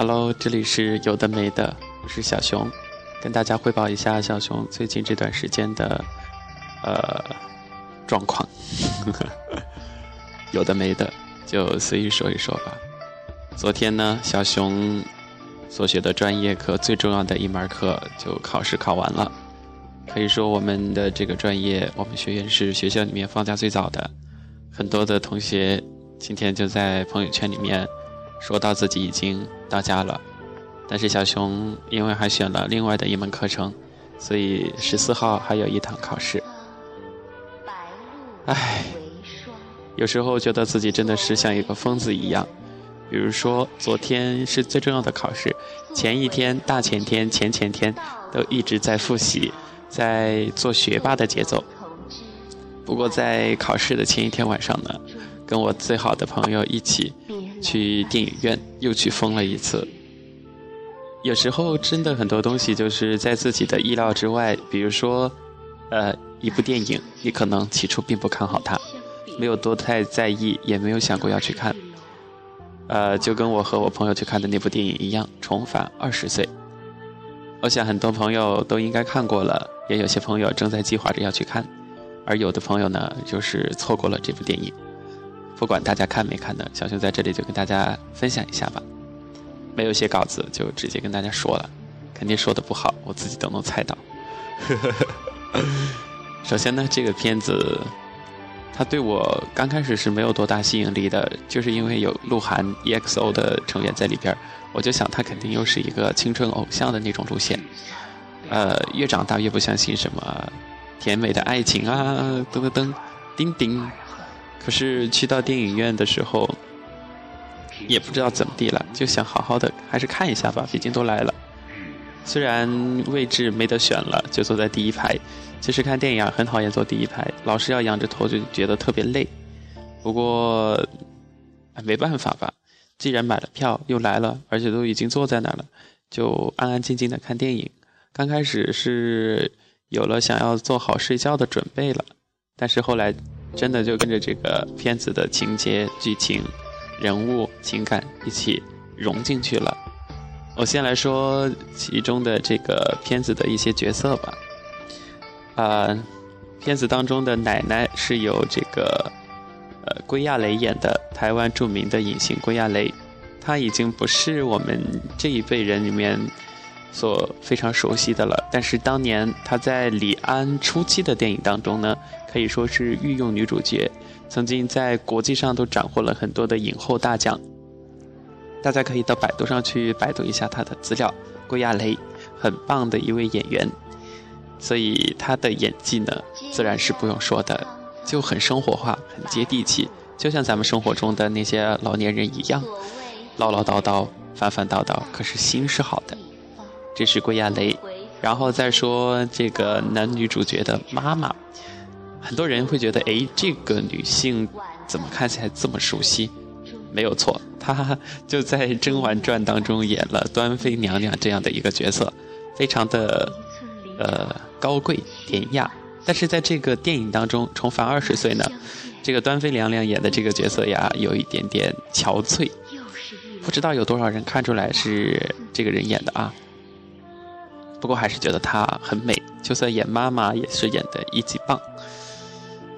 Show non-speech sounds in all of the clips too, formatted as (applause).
Hello，这里是有的没的，我是小熊，跟大家汇报一下小熊最近这段时间的呃状况。(laughs) 有的没的，就随意说一说吧。昨天呢，小熊所学的专业课最重要的一门课就考试考完了。可以说，我们的这个专业，我们学院是学校里面放假最早的。很多的同学今天就在朋友圈里面说到自己已经到家了，但是小熊因为还选了另外的一门课程，所以十四号还有一堂考试。唉，有时候觉得自己真的是像一个疯子一样。比如说，昨天是最重要的考试，前一天、大前天、前前天都一直在复习，在做学霸的节奏。不过在考试的前一天晚上呢，跟我最好的朋友一起去电影院又去疯了一次。有时候真的很多东西就是在自己的意料之外，比如说，呃，一部电影，你可能起初并不看好它，没有多太在意，也没有想过要去看。呃，就跟我和我朋友去看的那部电影一样，《重返二十岁》。我想很多朋友都应该看过了，也有些朋友正在计划着要去看。而有的朋友呢，就是错过了这部电影。不管大家看没看呢，小熊在这里就跟大家分享一下吧。没有写稿子，就直接跟大家说了，肯定说的不好，我自己都能猜到。(laughs) 首先呢，这个片子，它对我刚开始是没有多大吸引力的，就是因为有鹿晗 EXO 的成员在里边，我就想他肯定又是一个青春偶像的那种路线。呃，越长大越不相信什么。甜美的爱情啊，噔噔噔，叮叮。可是去到电影院的时候，也不知道怎么地了，就想好好的还是看一下吧，毕竟都来了。虽然位置没得选了，就坐在第一排。其实看电影啊，很讨厌坐第一排，老是要仰着头，就觉得特别累。不过，没办法吧，既然买了票又来了，而且都已经坐在那了，就安安静静的看电影。刚开始是。有了想要做好睡觉的准备了，但是后来真的就跟着这个片子的情节、剧情、人物、情感一起融进去了。我先来说其中的这个片子的一些角色吧。啊，片子当中的奶奶是由这个呃归亚蕾演的，台湾著名的影星归亚蕾，她已经不是我们这一辈人里面。所非常熟悉的了，但是当年她在李安初期的电影当中呢，可以说是御用女主角，曾经在国际上都斩获了很多的影后大奖。大家可以到百度上去百度一下她的资料。郭亚蕾很棒的一位演员，所以她的演技呢，自然是不用说的，就很生活化，很接地气，就像咱们生活中的那些老年人一样，唠唠叨叨，烦烦叨叨，可是心是好的。这是归亚蕾，然后再说这个男女主角的妈妈，很多人会觉得，哎，这个女性怎么看起来这么熟悉？没有错，她就在《甄嬛传》当中演了端妃娘娘这样的一个角色，非常的呃高贵典雅。但是在这个电影当中，重返二十岁呢，这个端妃娘娘演的这个角色呀，有一点点憔悴，不知道有多少人看出来是这个人演的啊？不过还是觉得她很美，就算演妈妈也是演的一级棒。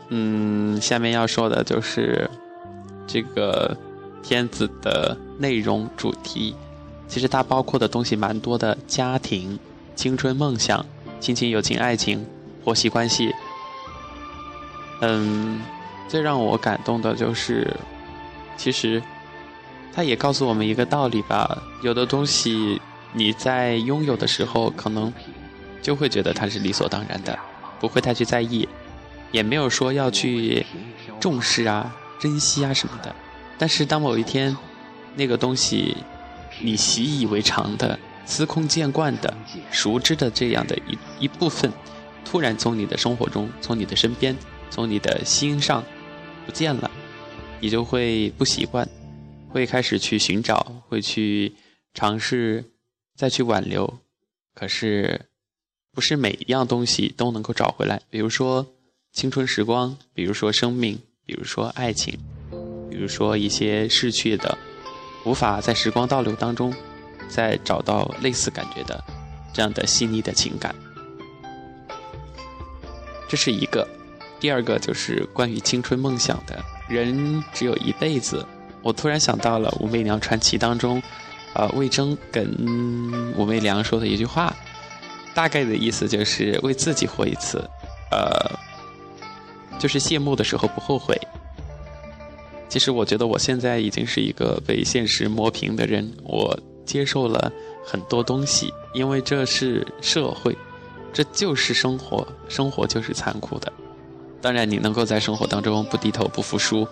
嗯，下面要说的就是这个片子的内容主题，其实它包括的东西蛮多的：家庭、青春、梦想、亲情、友情、爱情、婆媳关系。嗯，最让我感动的就是，其实它也告诉我们一个道理吧，有的东西。你在拥有的时候，可能就会觉得它是理所当然的，不会太去在意，也没有说要去重视啊、珍惜啊什么的。但是当某一天，那个东西你习以为常的、司空见惯的、熟知的这样的一一部分，突然从你的生活中、从你的身边、从你的心上不见了，你就会不习惯，会开始去寻找，会去尝试。再去挽留，可是不是每一样东西都能够找回来。比如说青春时光，比如说生命，比如说爱情，比如说一些逝去的、无法在时光倒流当中再找到类似感觉的这样的细腻的情感。这是一个，第二个就是关于青春梦想的。人只有一辈子，我突然想到了《武媚娘传奇》当中，呃，魏征跟武媚娘说的一句话，大概的意思就是为自己活一次，呃，就是谢幕的时候不后悔。其实我觉得我现在已经是一个被现实磨平的人，我接受了很多东西，因为这是社会。这就是生活，生活就是残酷的。当然，你能够在生活当中不低头、不服输，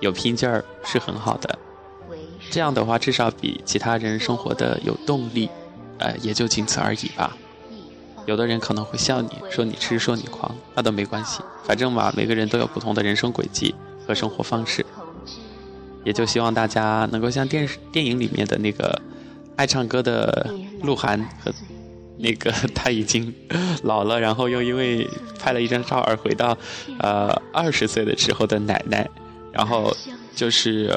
有拼劲儿是很好的。这样的话，至少比其他人生活的有动力，呃，也就仅此而已吧。有的人可能会笑你说你痴，说你狂，那都没关系，反正嘛，每个人都有不同的人生轨迹和生活方式。也就希望大家能够像电视、电影里面的那个爱唱歌的鹿晗和。那个他已经老了，然后又因为拍了一张照而回到，呃，二十岁的时候的奶奶，然后就是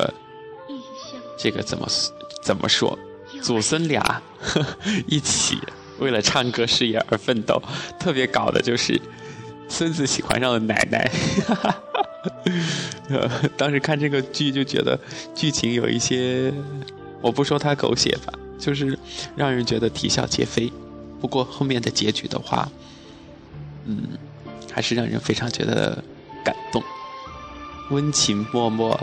这个怎么怎么说，祖孙俩 (laughs) 一起为了唱歌事业而奋斗，特别搞的就是孙子喜欢上了奶奶，(laughs) 当时看这个剧就觉得剧情有一些，我不说他狗血吧，就是让人觉得啼笑皆非。不过后面的结局的话，嗯，还是让人非常觉得感动，温情脉脉，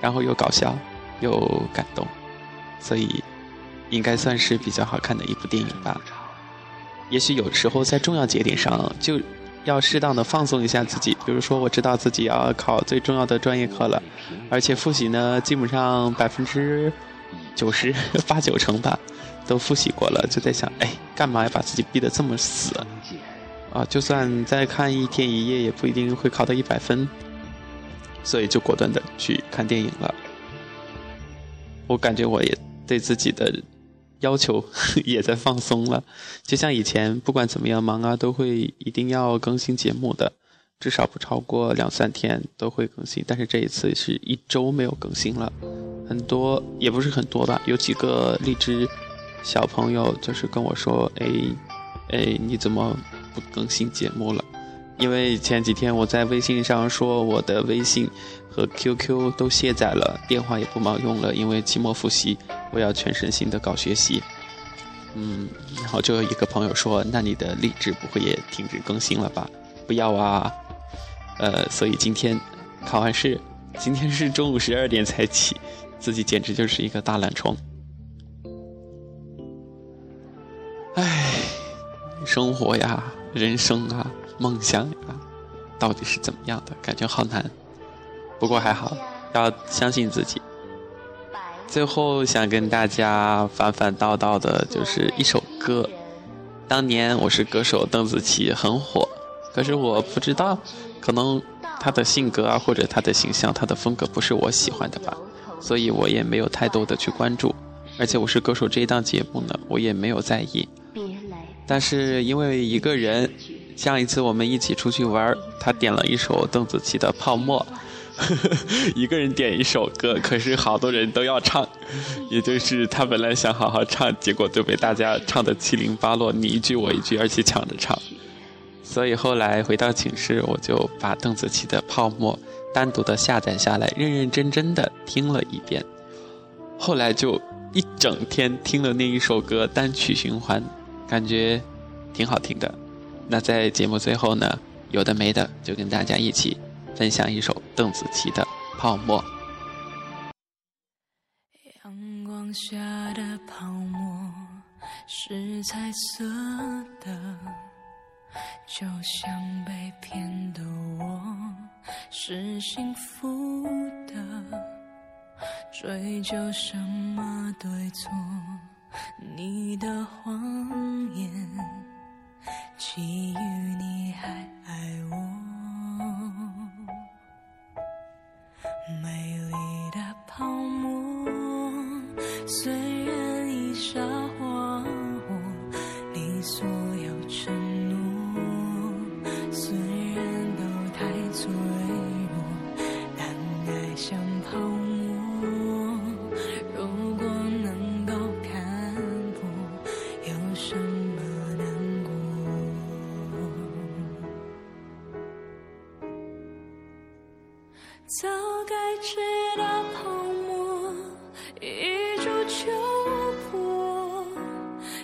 然后又搞笑又感动，所以应该算是比较好看的一部电影吧。也许有时候在重要节点上就要适当的放松一下自己，比如说我知道自己要考最重要的专业课了，而且复习呢基本上百分之九十 (laughs) 八九成吧。都复习过了，就在想，哎，干嘛要把自己逼得这么死？啊，就算再看一天一夜，也不一定会考到一百分，所以就果断的去看电影了。我感觉我也对自己的要求 (laughs) 也在放松了，就像以前不管怎么样忙啊，都会一定要更新节目的，至少不超过两三天都会更新，但是这一次是一周没有更新了，很多也不是很多吧，有几个荔枝。小朋友就是跟我说：“哎，哎，你怎么不更新节目了？因为前几天我在微信上说我的微信和 QQ 都卸载了，电话也不忙用了，因为期末复习，我要全身心的搞学习。嗯，然后就有一个朋友说：那你的励志不会也停止更新了吧？不要啊！呃，所以今天考完试，今天是中午十二点才起，自己简直就是一个大懒虫。”唉，生活呀，人生啊，梦想呀，到底是怎么样的？感觉好难。不过还好，要相信自己。最后想跟大家反反道道的，就是一首歌。当年我是歌手邓紫棋很火，可是我不知道，可能她的性格啊，或者她的形象、她的风格不是我喜欢的吧，所以我也没有太多的去关注。而且我是歌手这一档节目呢，我也没有在意。但是因为一个人，上一次我们一起出去玩，他点了一首邓紫棋的《泡沫》，(laughs) 一个人点一首歌，可是好多人都要唱，也就是他本来想好好唱，结果就被大家唱的七零八落，你一句我一句，而且抢着唱。所以后来回到寝室，我就把邓紫棋的《泡沫》单独的下载下来，认认真真的听了一遍。后来就一整天听了那一首歌，单曲循环。感觉挺好听的，那在节目最后呢，有的没的就跟大家一起分享一首邓紫棋的《泡沫》。阳光下的泡沫是彩色的，就像被骗的我是幸福的，追究什么对错？你的谎言，基于你还爱我。美丽早该知道泡沫一触就破，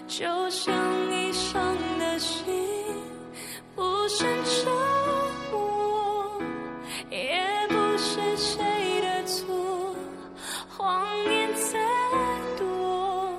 就像你伤的心不甚折磨，也不是谁的错，谎言再多。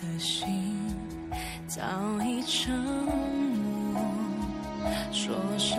的心早已沉默说什